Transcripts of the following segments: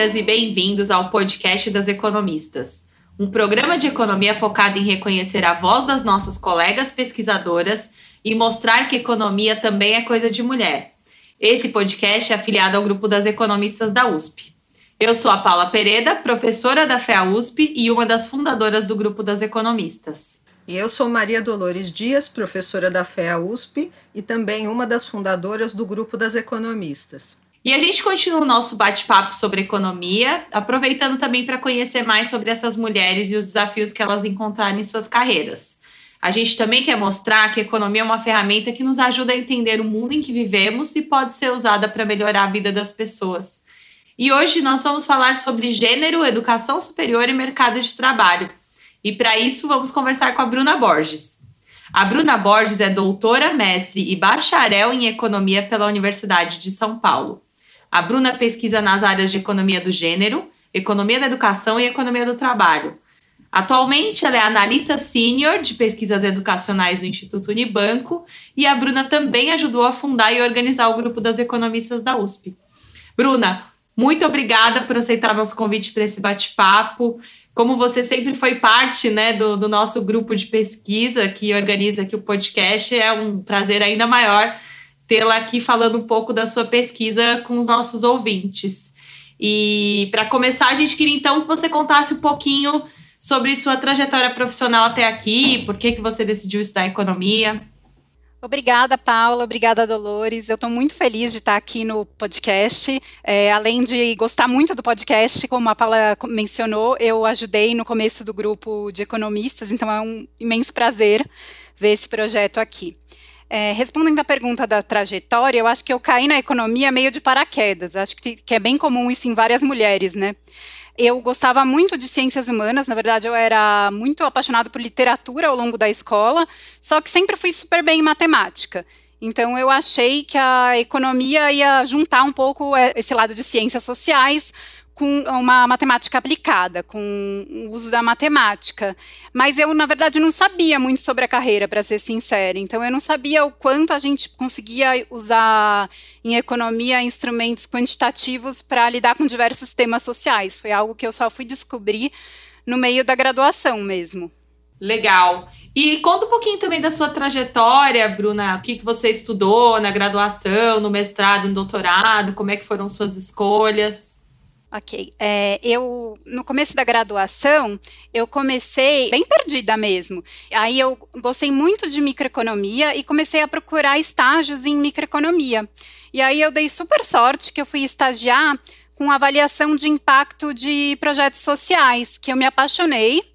Bem-vindas e bem-vindos ao podcast das economistas, um programa de economia focado em reconhecer a voz das nossas colegas pesquisadoras e mostrar que economia também é coisa de mulher. Esse podcast é afiliado ao grupo das economistas da USP. Eu sou a Paula Pereda, professora da FEA USP e uma das fundadoras do grupo das economistas. E eu sou Maria Dolores Dias, professora da FEA USP e também uma das fundadoras do grupo das economistas. E a gente continua o nosso bate-papo sobre economia, aproveitando também para conhecer mais sobre essas mulheres e os desafios que elas encontraram em suas carreiras. A gente também quer mostrar que a economia é uma ferramenta que nos ajuda a entender o mundo em que vivemos e pode ser usada para melhorar a vida das pessoas. E hoje nós vamos falar sobre gênero, educação superior e mercado de trabalho. E para isso vamos conversar com a Bruna Borges. A Bruna Borges é doutora, mestre e bacharel em economia pela Universidade de São Paulo. A Bruna pesquisa nas áreas de economia do gênero, economia da educação e economia do trabalho. Atualmente, ela é analista sênior de pesquisas educacionais do Instituto Unibanco e a Bruna também ajudou a fundar e organizar o grupo das economistas da USP. Bruna, muito obrigada por aceitar nosso convite para esse bate-papo. Como você sempre foi parte né, do, do nosso grupo de pesquisa que organiza aqui o podcast, é um prazer ainda maior tê-la aqui falando um pouco da sua pesquisa com os nossos ouvintes. E para começar, a gente queria então que você contasse um pouquinho sobre sua trajetória profissional até aqui, por que, que você decidiu estudar economia. Obrigada, Paula. Obrigada, Dolores. Eu estou muito feliz de estar aqui no podcast. É, além de gostar muito do podcast, como a Paula mencionou, eu ajudei no começo do grupo de economistas, então é um imenso prazer ver esse projeto aqui. É, respondendo à pergunta da trajetória, eu acho que eu caí na economia meio de paraquedas. Acho que, que é bem comum isso em várias mulheres, né? Eu gostava muito de ciências humanas, na verdade eu era muito apaixonada por literatura ao longo da escola, só que sempre fui super bem em matemática. Então eu achei que a economia ia juntar um pouco é, esse lado de ciências sociais com uma matemática aplicada, com o uso da matemática. Mas eu, na verdade, não sabia muito sobre a carreira, para ser sincera. Então, eu não sabia o quanto a gente conseguia usar em economia instrumentos quantitativos para lidar com diversos temas sociais. Foi algo que eu só fui descobrir no meio da graduação mesmo. Legal. E conta um pouquinho também da sua trajetória, Bruna. O que, que você estudou na graduação, no mestrado, no doutorado? Como é que foram suas escolhas? Ok. É, eu, no começo da graduação, eu comecei bem perdida mesmo. Aí eu gostei muito de microeconomia e comecei a procurar estágios em microeconomia. E aí eu dei super sorte que eu fui estagiar com avaliação de impacto de projetos sociais, que eu me apaixonei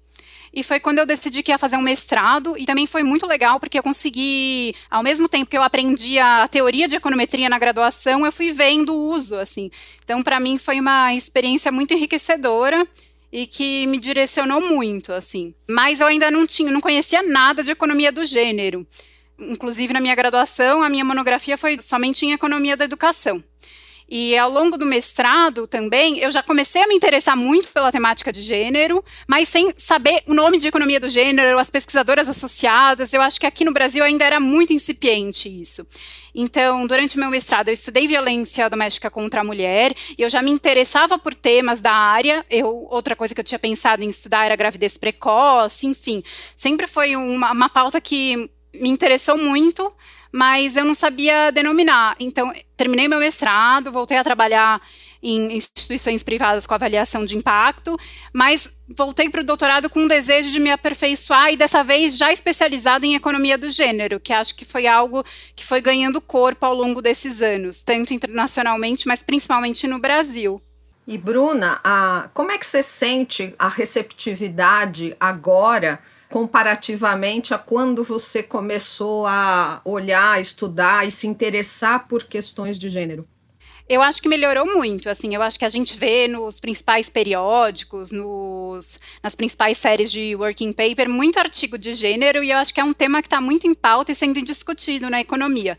e foi quando eu decidi que ia fazer um mestrado, e também foi muito legal, porque eu consegui, ao mesmo tempo que eu aprendi a teoria de econometria na graduação, eu fui vendo o uso, assim. Então, para mim, foi uma experiência muito enriquecedora e que me direcionou muito, assim. Mas eu ainda não tinha, não conhecia nada de economia do gênero. Inclusive, na minha graduação, a minha monografia foi somente em economia da educação. E ao longo do mestrado também, eu já comecei a me interessar muito pela temática de gênero, mas sem saber o nome de economia do gênero, as pesquisadoras associadas. Eu acho que aqui no Brasil ainda era muito incipiente isso. Então, durante meu mestrado, eu estudei violência doméstica contra a mulher, e eu já me interessava por temas da área. Eu, outra coisa que eu tinha pensado em estudar era gravidez precoce, enfim. Sempre foi uma, uma pauta que me interessou muito, mas eu não sabia denominar. Então, terminei meu mestrado, voltei a trabalhar em instituições privadas com avaliação de impacto, mas voltei para o doutorado com um desejo de me aperfeiçoar e dessa vez já especializado em economia do gênero, que acho que foi algo que foi ganhando corpo ao longo desses anos, tanto internacionalmente, mas principalmente no Brasil. E Bruna, a, como é que você sente a receptividade agora? Comparativamente a quando você começou a olhar, estudar e se interessar por questões de gênero? Eu acho que melhorou muito, assim, eu acho que a gente vê nos principais periódicos, nos, nas principais séries de working paper, muito artigo de gênero, e eu acho que é um tema que está muito em pauta e sendo discutido na economia.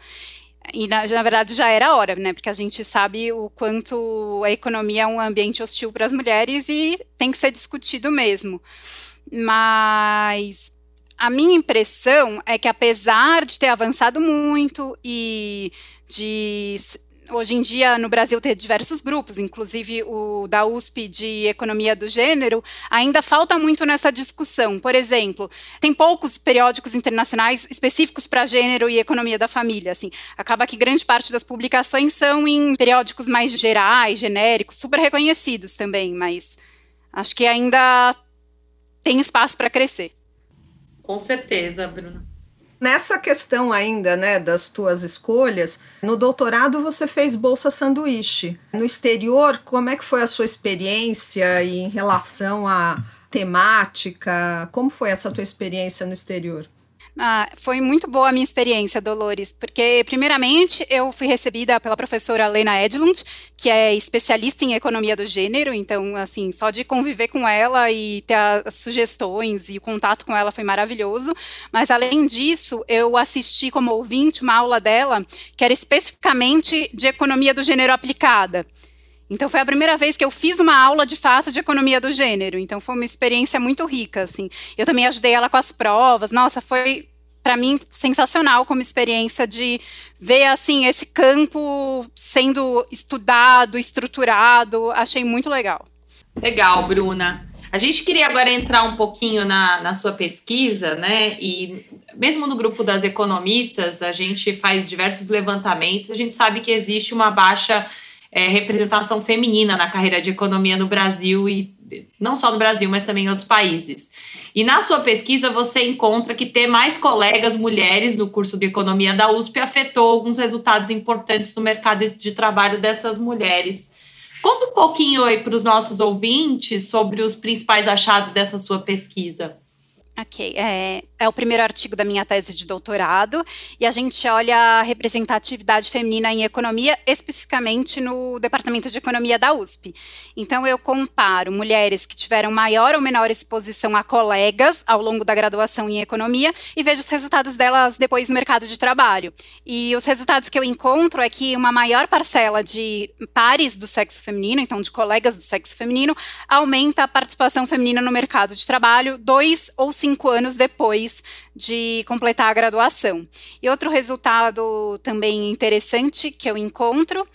E na, na, verdade já era hora, né? Porque a gente sabe o quanto a economia é um ambiente hostil para as mulheres e tem que ser discutido mesmo. Mas a minha impressão é que apesar de ter avançado muito e de hoje em dia no Brasil tem diversos grupos, inclusive o da USP de Economia do Gênero, ainda falta muito nessa discussão. Por exemplo, tem poucos periódicos internacionais específicos para gênero e economia da família. Assim, acaba que grande parte das publicações são em periódicos mais gerais, genéricos, super reconhecidos também, mas acho que ainda tem espaço para crescer. Com certeza, Bruna. Nessa questão ainda, né, das tuas escolhas, no doutorado você fez bolsa sanduíche. No exterior, como é que foi a sua experiência em relação à temática? Como foi essa tua experiência no exterior? Ah, foi muito boa a minha experiência, Dolores, porque, primeiramente, eu fui recebida pela professora Lena Edlund, que é especialista em economia do gênero, então, assim, só de conviver com ela e ter as sugestões e o contato com ela foi maravilhoso. Mas, além disso, eu assisti como ouvinte uma aula dela que era especificamente de economia do gênero aplicada. Então foi a primeira vez que eu fiz uma aula de fato de economia do gênero. Então foi uma experiência muito rica, assim. Eu também ajudei ela com as provas. Nossa, foi para mim sensacional como experiência de ver assim esse campo sendo estudado, estruturado. Achei muito legal. Legal, Bruna. A gente queria agora entrar um pouquinho na, na sua pesquisa, né? E mesmo no grupo das economistas, a gente faz diversos levantamentos. A gente sabe que existe uma baixa é, representação feminina na carreira de economia no Brasil e não só no Brasil, mas também em outros países. E na sua pesquisa você encontra que ter mais colegas mulheres no curso de economia da USP afetou alguns resultados importantes no mercado de trabalho dessas mulheres. Conta um pouquinho aí para os nossos ouvintes sobre os principais achados dessa sua pesquisa. Ok, é, é o primeiro artigo da minha tese de doutorado e a gente olha a representatividade feminina em economia, especificamente no Departamento de Economia da USP. Então, eu comparo mulheres que tiveram maior ou menor exposição a colegas ao longo da graduação em economia e vejo os resultados delas depois no mercado de trabalho. E os resultados que eu encontro é que uma maior parcela de pares do sexo feminino, então de colegas do sexo feminino, aumenta a participação feminina no mercado de trabalho dois ou cinco anos depois de completar a graduação. E outro resultado também interessante que eu encontro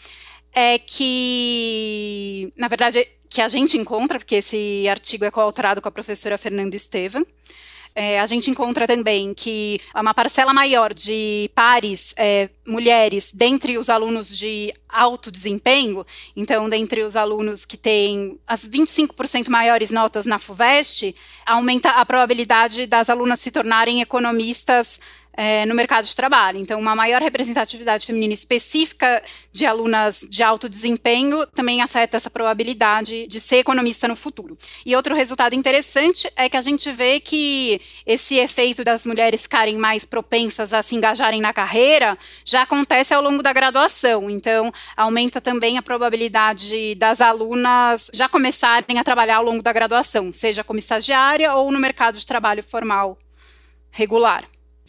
é que, na verdade, que a gente encontra, porque esse artigo é coautorado com a professora Fernanda Estevam, é, a gente encontra também que uma parcela maior de pares é, mulheres dentre os alunos de alto desempenho, então, dentre os alunos que têm as 25% maiores notas na FUVEST, aumenta a probabilidade das alunas se tornarem economistas é, no mercado de trabalho. Então, uma maior representatividade feminina específica de alunas de alto desempenho também afeta essa probabilidade de ser economista no futuro. E outro resultado interessante é que a gente vê que esse efeito das mulheres ficarem mais propensas a se engajarem na carreira já acontece ao longo da graduação. Então, aumenta também a probabilidade das alunas já começarem a trabalhar ao longo da graduação, seja como estagiária ou no mercado de trabalho formal regular.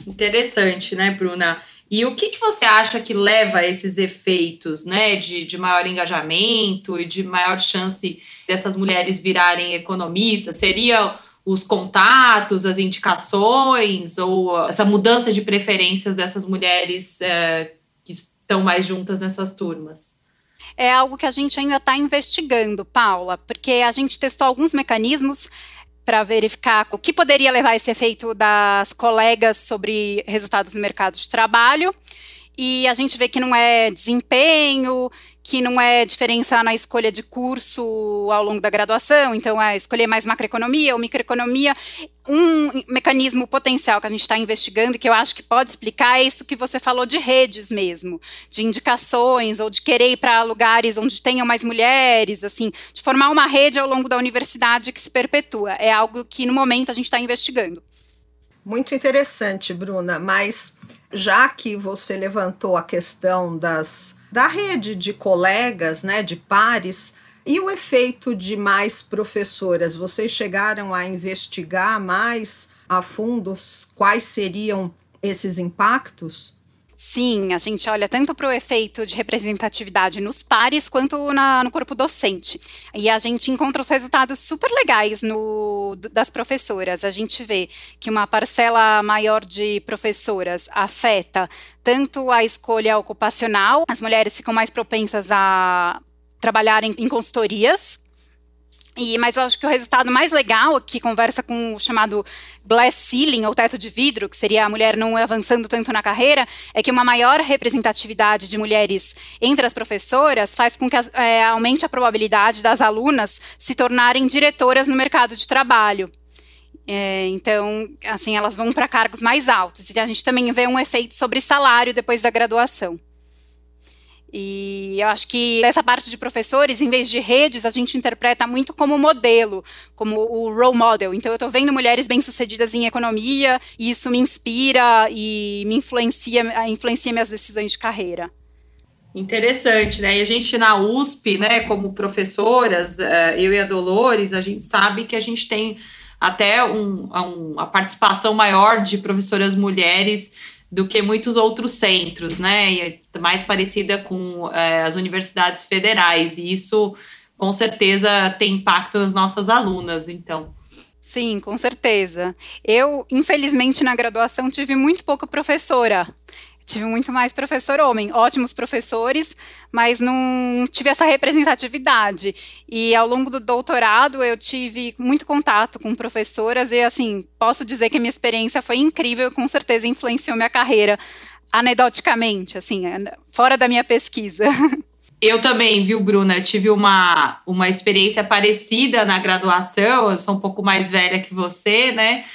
Interessante, né, Bruna? E o que, que você acha que leva a esses efeitos, né, de, de maior engajamento e de maior chance dessas mulheres virarem economistas? Seria os contatos, as indicações ou essa mudança de preferências dessas mulheres é, que estão mais juntas nessas turmas? É algo que a gente ainda está investigando, Paula, porque a gente testou alguns mecanismos para verificar o que poderia levar esse efeito das colegas sobre resultados no mercado de trabalho. E a gente vê que não é desempenho, que não é diferença na escolha de curso ao longo da graduação, então é escolher mais macroeconomia ou microeconomia. Um mecanismo potencial que a gente está investigando, que eu acho que pode explicar, é isso que você falou de redes mesmo, de indicações, ou de querer ir para lugares onde tenham mais mulheres, assim, de formar uma rede ao longo da universidade que se perpetua. É algo que no momento a gente está investigando. Muito interessante, Bruna, mas já que você levantou a questão das da rede de colegas, né, de pares, e o efeito de mais professoras? Vocês chegaram a investigar mais a fundo quais seriam esses impactos? Sim, a gente olha tanto para o efeito de representatividade nos pares quanto na, no corpo docente. E a gente encontra os resultados super legais no, das professoras. A gente vê que uma parcela maior de professoras afeta tanto a escolha ocupacional, as mulheres ficam mais propensas a trabalhar em, em consultorias, e, mas eu acho que o resultado mais legal, que conversa com o chamado glass ceiling, ou teto de vidro, que seria a mulher não avançando tanto na carreira, é que uma maior representatividade de mulheres entre as professoras faz com que é, aumente a probabilidade das alunas se tornarem diretoras no mercado de trabalho. É, então, assim, elas vão para cargos mais altos. E a gente também vê um efeito sobre salário depois da graduação. E eu acho que essa parte de professores, em vez de redes, a gente interpreta muito como modelo, como o role model. Então, eu estou vendo mulheres bem-sucedidas em economia, e isso me inspira e me influencia, influencia minhas decisões de carreira. Interessante, né? E a gente na USP, né, como professoras, eh, eu e a Dolores, a gente sabe que a gente tem até um, um, a participação maior de professoras mulheres do que muitos outros centros, né? E mais parecida com é, as universidades federais. E isso, com certeza, tem impacto nas nossas alunas, então. Sim, com certeza. Eu, infelizmente, na graduação tive muito pouca professora. Tive muito mais professor homem, ótimos professores, mas não tive essa representatividade. E ao longo do doutorado eu tive muito contato com professoras e assim, posso dizer que a minha experiência foi incrível, com certeza influenciou minha carreira anedoticamente, assim, fora da minha pesquisa. Eu também, viu, Bruna? Eu tive uma, uma experiência parecida na graduação. Eu sou um pouco mais velha que você, né?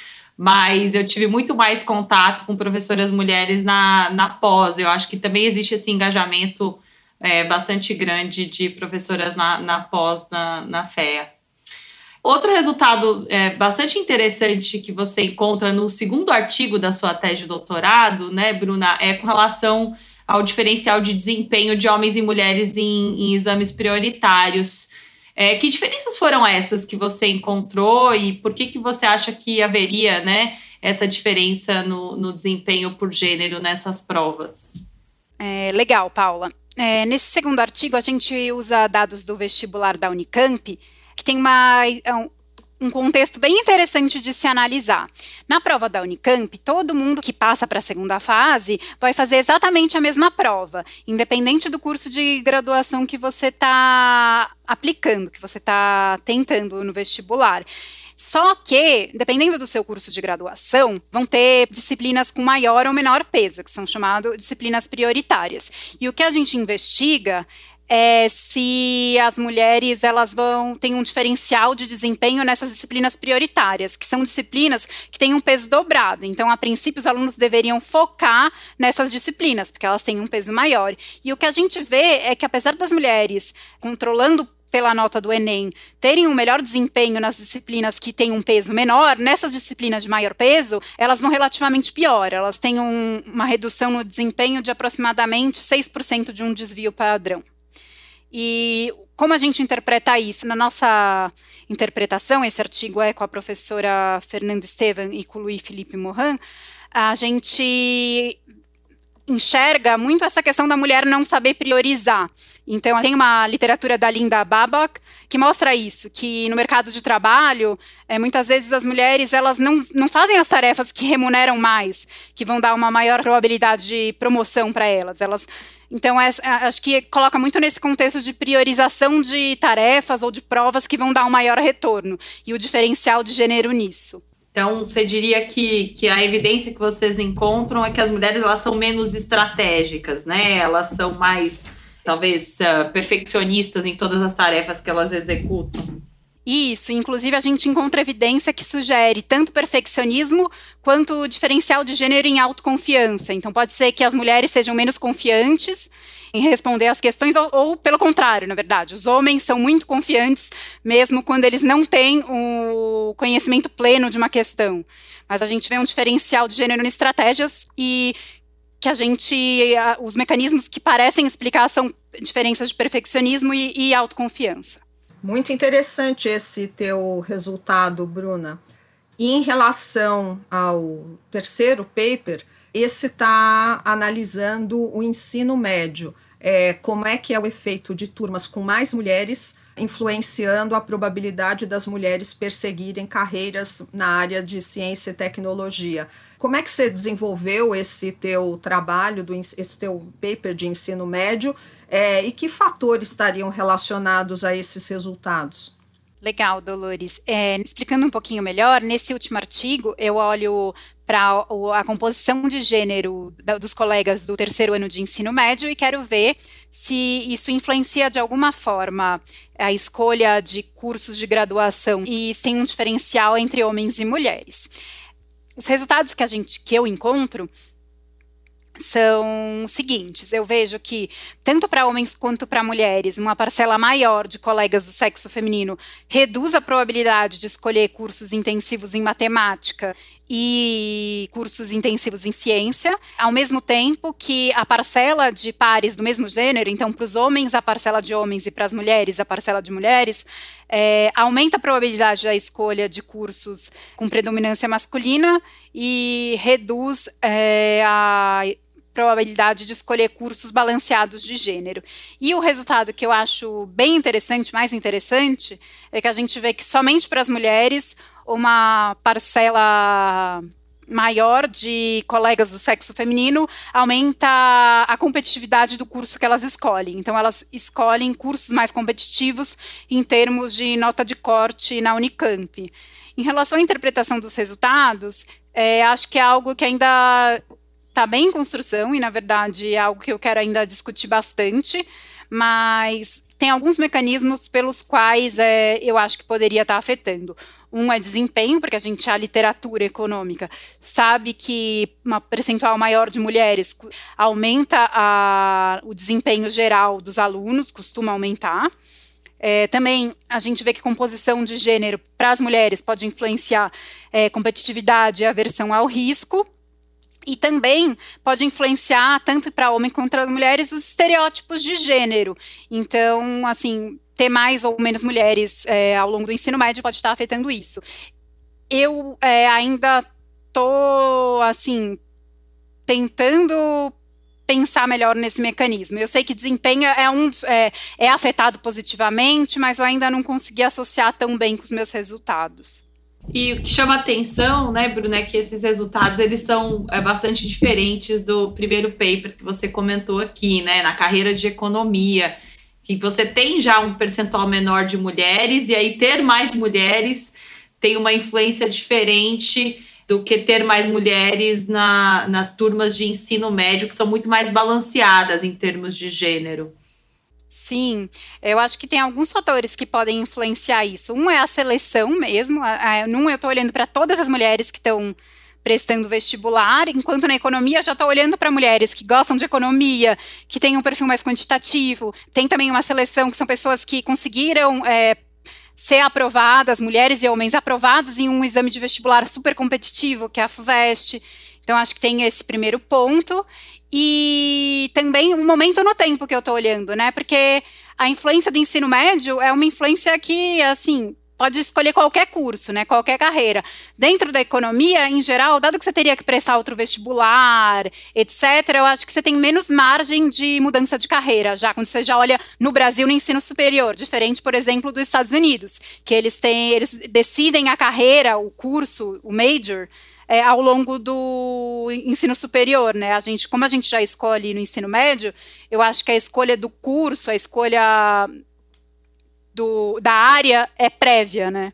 mas eu tive muito mais contato com professoras mulheres na, na pós. Eu acho que também existe esse engajamento é, bastante grande de professoras na, na pós, na, na FEA. Outro resultado é, bastante interessante que você encontra no segundo artigo da sua tese de doutorado, né, Bruna, é com relação ao diferencial de desempenho de homens e mulheres em, em exames prioritários. É, que diferenças foram essas que você encontrou e por que, que você acha que haveria né, essa diferença no, no desempenho por gênero nessas provas? É, legal, Paula. É, nesse segundo artigo, a gente usa dados do vestibular da Unicamp, que tem uma, é um contexto bem interessante de se analisar. Na prova da Unicamp, todo mundo que passa para a segunda fase vai fazer exatamente a mesma prova, independente do curso de graduação que você está aplicando, que você está tentando no vestibular. Só que, dependendo do seu curso de graduação, vão ter disciplinas com maior ou menor peso, que são chamadas disciplinas prioritárias. E o que a gente investiga é, se as mulheres elas vão ter um diferencial de desempenho nessas disciplinas prioritárias, que são disciplinas que têm um peso dobrado. Então, a princípio, os alunos deveriam focar nessas disciplinas, porque elas têm um peso maior. E o que a gente vê é que, apesar das mulheres controlando pela nota do Enem, terem um melhor desempenho nas disciplinas que têm um peso menor, nessas disciplinas de maior peso, elas vão relativamente pior. Elas têm um, uma redução no desempenho de aproximadamente 6% de um desvio padrão. E como a gente interpreta isso? Na nossa interpretação, esse artigo é com a professora Fernanda Estevan e com o Luiz Felipe Morin, a gente enxerga muito essa questão da mulher não saber priorizar. Então, tem uma literatura da Linda Babak que mostra isso, que no mercado de trabalho, é, muitas vezes as mulheres elas não, não fazem as tarefas que remuneram mais, que vão dar uma maior probabilidade de promoção para elas. Elas então, é, acho que coloca muito nesse contexto de priorização de tarefas ou de provas que vão dar um maior retorno e o diferencial de gênero nisso. Então, você diria que, que a evidência que vocês encontram é que as mulheres elas são menos estratégicas, né? Elas são mais, talvez, uh, perfeccionistas em todas as tarefas que elas executam. Isso, inclusive a gente encontra evidência que sugere tanto perfeccionismo quanto diferencial de gênero em autoconfiança. Então pode ser que as mulheres sejam menos confiantes em responder às questões, ou, ou, pelo contrário, na verdade, os homens são muito confiantes, mesmo quando eles não têm o conhecimento pleno de uma questão. Mas a gente vê um diferencial de gênero em estratégias e que a gente, os mecanismos que parecem explicar são diferenças de perfeccionismo e, e autoconfiança. Muito interessante esse teu resultado, Bruna. E em relação ao terceiro paper, esse está analisando o ensino médio. É, como é que é o efeito de turmas com mais mulheres influenciando a probabilidade das mulheres perseguirem carreiras na área de ciência e tecnologia. Como é que você desenvolveu esse teu trabalho, do, esse teu paper de ensino médio, é, e que fatores estariam relacionados a esses resultados? Legal, Dolores. É, explicando um pouquinho melhor, nesse último artigo eu olho para a composição de gênero dos colegas do terceiro ano de ensino médio e quero ver se isso influencia de alguma forma a escolha de cursos de graduação e se tem um diferencial entre homens e mulheres. Os resultados que a gente que eu encontro são seguintes: eu vejo que, tanto para homens quanto para mulheres, uma parcela maior de colegas do sexo feminino reduz a probabilidade de escolher cursos intensivos em matemática e cursos intensivos em ciência, ao mesmo tempo que a parcela de pares do mesmo gênero, então para os homens a parcela de homens e para as mulheres a parcela de mulheres, é, aumenta a probabilidade da escolha de cursos com predominância masculina e reduz é, a probabilidade de escolher cursos balanceados de gênero. E o resultado que eu acho bem interessante, mais interessante, é que a gente vê que somente para as mulheres uma parcela maior de colegas do sexo feminino aumenta a competitividade do curso que elas escolhem. Então, elas escolhem cursos mais competitivos em termos de nota de corte na Unicamp. Em relação à interpretação dos resultados, é, acho que é algo que ainda está bem em construção e, na verdade, é algo que eu quero ainda discutir bastante, mas tem alguns mecanismos pelos quais é, eu acho que poderia estar tá afetando. Um é desempenho, porque a gente, a literatura econômica, sabe que uma percentual maior de mulheres aumenta a, o desempenho geral dos alunos, costuma aumentar. É, também a gente vê que composição de gênero para as mulheres pode influenciar é, competitividade e aversão ao risco e também pode influenciar tanto para homens quanto para mulheres os estereótipos de gênero. Então, assim, ter mais ou menos mulheres é, ao longo do ensino médio pode estar afetando isso. Eu é, ainda tô assim tentando pensar melhor nesse mecanismo. Eu sei que desempenho é, um, é, é afetado positivamente, mas eu ainda não consegui associar tão bem com os meus resultados. E o que chama atenção, né, Bruno, é que esses resultados eles são é, bastante diferentes do primeiro paper que você comentou aqui, né, na carreira de economia, que você tem já um percentual menor de mulheres e aí ter mais mulheres tem uma influência diferente do que ter mais mulheres na, nas turmas de ensino médio, que são muito mais balanceadas em termos de gênero. Sim, eu acho que tem alguns fatores que podem influenciar isso. Um é a seleção mesmo. Num, eu estou olhando para todas as mulheres que estão prestando vestibular, enquanto na economia já estou olhando para mulheres que gostam de economia, que têm um perfil mais quantitativo. Tem também uma seleção que são pessoas que conseguiram é, ser aprovadas, mulheres e homens aprovados em um exame de vestibular super competitivo, que é a FUVEST. Então, acho que tem esse primeiro ponto. E também um momento no tempo que eu estou olhando, né? Porque a influência do ensino médio é uma influência que, assim, pode escolher qualquer curso, né, qualquer carreira. Dentro da economia, em geral, dado que você teria que prestar outro vestibular, etc., eu acho que você tem menos margem de mudança de carreira, já quando você já olha no Brasil no ensino superior, diferente, por exemplo, dos Estados Unidos, que eles têm, eles decidem a carreira, o curso, o major, é, ao longo do ensino superior, né? A gente, como a gente já escolhe no ensino médio, eu acho que a escolha do curso, a escolha do, da área é prévia, né?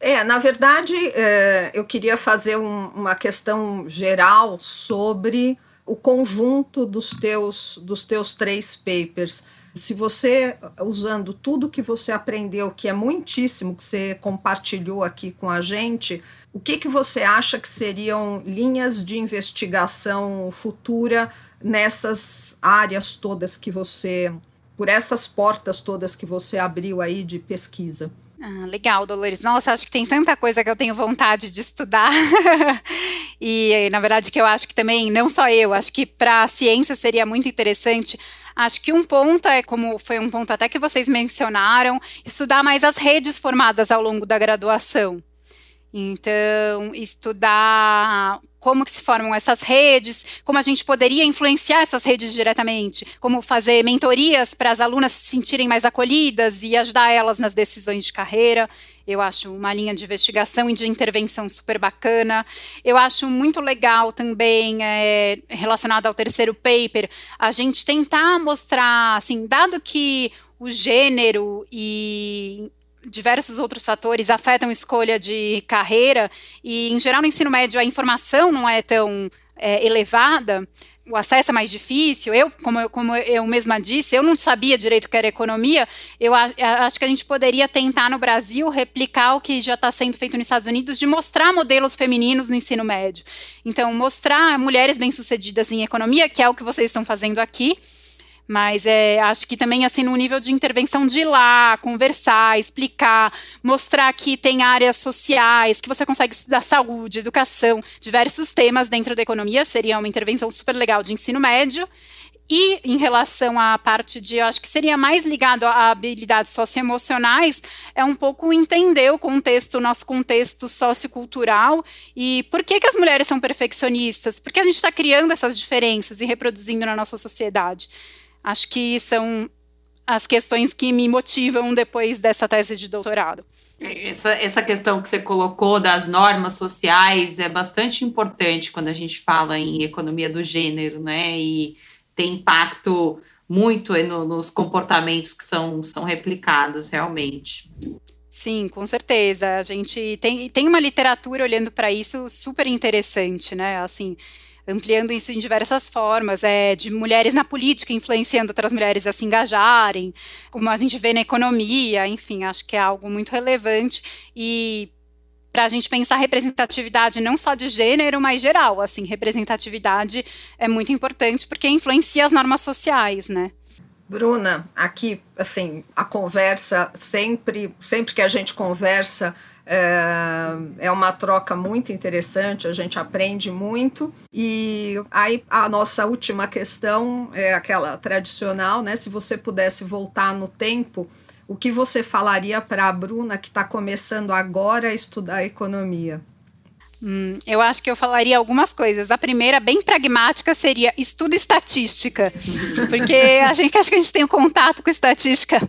É, na verdade, é, eu queria fazer um, uma questão geral sobre o conjunto dos teus, dos teus três papers. Se você, usando tudo que você aprendeu, que é muitíssimo, que você compartilhou aqui com a gente, o que, que você acha que seriam linhas de investigação futura nessas áreas todas que você, por essas portas todas que você abriu aí de pesquisa? Ah, legal, Dolores. Nossa, acho que tem tanta coisa que eu tenho vontade de estudar. e, na verdade, que eu acho que também, não só eu, acho que para a ciência seria muito interessante. Acho que um ponto é, como foi um ponto até que vocês mencionaram, estudar mais as redes formadas ao longo da graduação. Então, estudar como que se formam essas redes, como a gente poderia influenciar essas redes diretamente, como fazer mentorias para as alunas se sentirem mais acolhidas e ajudar elas nas decisões de carreira. Eu acho uma linha de investigação e de intervenção super bacana. Eu acho muito legal também, é, relacionado ao terceiro paper, a gente tentar mostrar, assim, dado que o gênero e diversos outros fatores afetam escolha de carreira, e em geral no ensino médio a informação não é tão é, elevada, o acesso é mais difícil. Eu, como eu, como eu mesma disse, eu não sabia direito o que era economia. Eu a, acho que a gente poderia tentar no Brasil replicar o que já está sendo feito nos Estados Unidos, de mostrar modelos femininos no ensino médio. Então, mostrar mulheres bem-sucedidas em economia, que é o que vocês estão fazendo aqui, mas é, acho que também, assim, no nível de intervenção de ir lá, conversar, explicar, mostrar que tem áreas sociais, que você consegue estudar saúde, educação, diversos temas dentro da economia, seria uma intervenção super legal de ensino médio. E em relação à parte de, eu acho que seria mais ligado a habilidades socioemocionais, é um pouco entender o contexto, o nosso contexto sociocultural e por que, que as mulheres são perfeccionistas, por que a gente está criando essas diferenças e reproduzindo na nossa sociedade. Acho que são as questões que me motivam depois dessa tese de doutorado. Essa, essa questão que você colocou das normas sociais é bastante importante quando a gente fala em economia do gênero, né? E tem impacto muito no, nos comportamentos que são, são replicados realmente. Sim, com certeza. A gente tem, tem uma literatura olhando para isso super interessante, né? Assim, ampliando isso em diversas formas, é, de mulheres na política influenciando outras mulheres a se engajarem, como a gente vê na economia, enfim, acho que é algo muito relevante e para a gente pensar representatividade não só de gênero, mas geral, assim, representatividade é muito importante porque influencia as normas sociais, né? Bruna, aqui, assim, a conversa sempre, sempre que a gente conversa, é, é uma troca muito interessante, a gente aprende muito. E aí a nossa última questão é aquela tradicional, né? Se você pudesse voltar no tempo, o que você falaria para a Bruna que está começando agora a estudar economia? Hum, eu acho que eu falaria algumas coisas. A primeira, bem pragmática, seria estudo estatística. Porque a gente acho que a gente tem um contato com estatística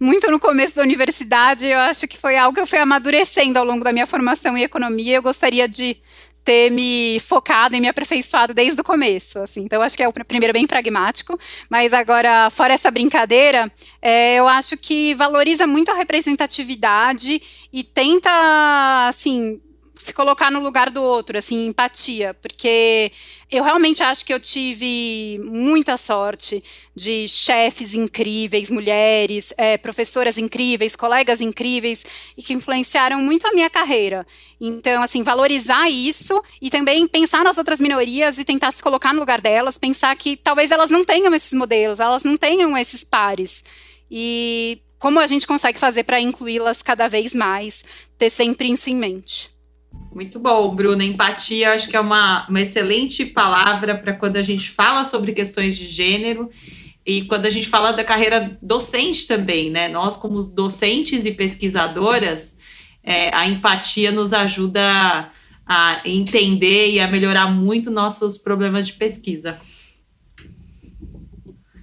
muito no começo da universidade. Eu acho que foi algo que eu fui amadurecendo ao longo da minha formação em economia. Eu gostaria de ter me focado e me aperfeiçoado desde o começo, assim. Então, acho que é o primeiro bem pragmático, mas agora, fora essa brincadeira, é, eu acho que valoriza muito a representatividade e tenta, assim, se colocar no lugar do outro, assim, empatia, porque eu realmente acho que eu tive muita sorte de chefes incríveis, mulheres, é, professoras incríveis, colegas incríveis e que influenciaram muito a minha carreira. Então, assim, valorizar isso e também pensar nas outras minorias e tentar se colocar no lugar delas, pensar que talvez elas não tenham esses modelos, elas não tenham esses pares. E como a gente consegue fazer para incluí-las cada vez mais, ter sempre isso em mente. Muito bom, Bruna. Empatia, acho que é uma, uma excelente palavra para quando a gente fala sobre questões de gênero e quando a gente fala da carreira docente também, né? Nós, como docentes e pesquisadoras, é, a empatia nos ajuda a entender e a melhorar muito nossos problemas de pesquisa.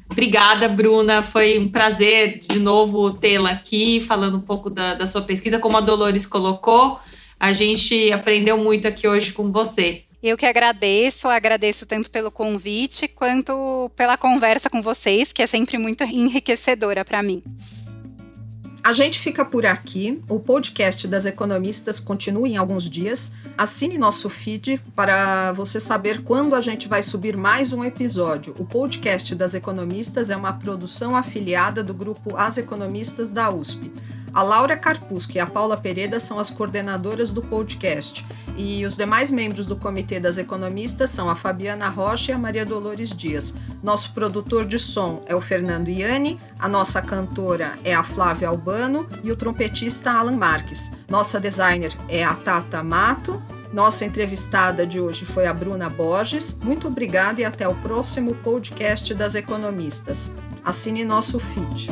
Obrigada, Bruna. Foi um prazer de novo tê-la aqui, falando um pouco da, da sua pesquisa. Como a Dolores colocou, a gente aprendeu muito aqui hoje com você. Eu que agradeço, agradeço tanto pelo convite quanto pela conversa com vocês, que é sempre muito enriquecedora para mim. A gente fica por aqui. O podcast das economistas continua em alguns dias. Assine nosso feed para você saber quando a gente vai subir mais um episódio. O podcast das economistas é uma produção afiliada do grupo As Economistas da USP. A Laura Carpusca e a Paula Pereda são as coordenadoras do podcast. E os demais membros do Comitê das Economistas são a Fabiana Rocha e a Maria Dolores Dias. Nosso produtor de som é o Fernando Iani, a nossa cantora é a Flávia Albano e o trompetista Alan Marques. Nossa designer é a Tata Mato. Nossa entrevistada de hoje foi a Bruna Borges. Muito obrigada e até o próximo podcast das Economistas. Assine nosso feed.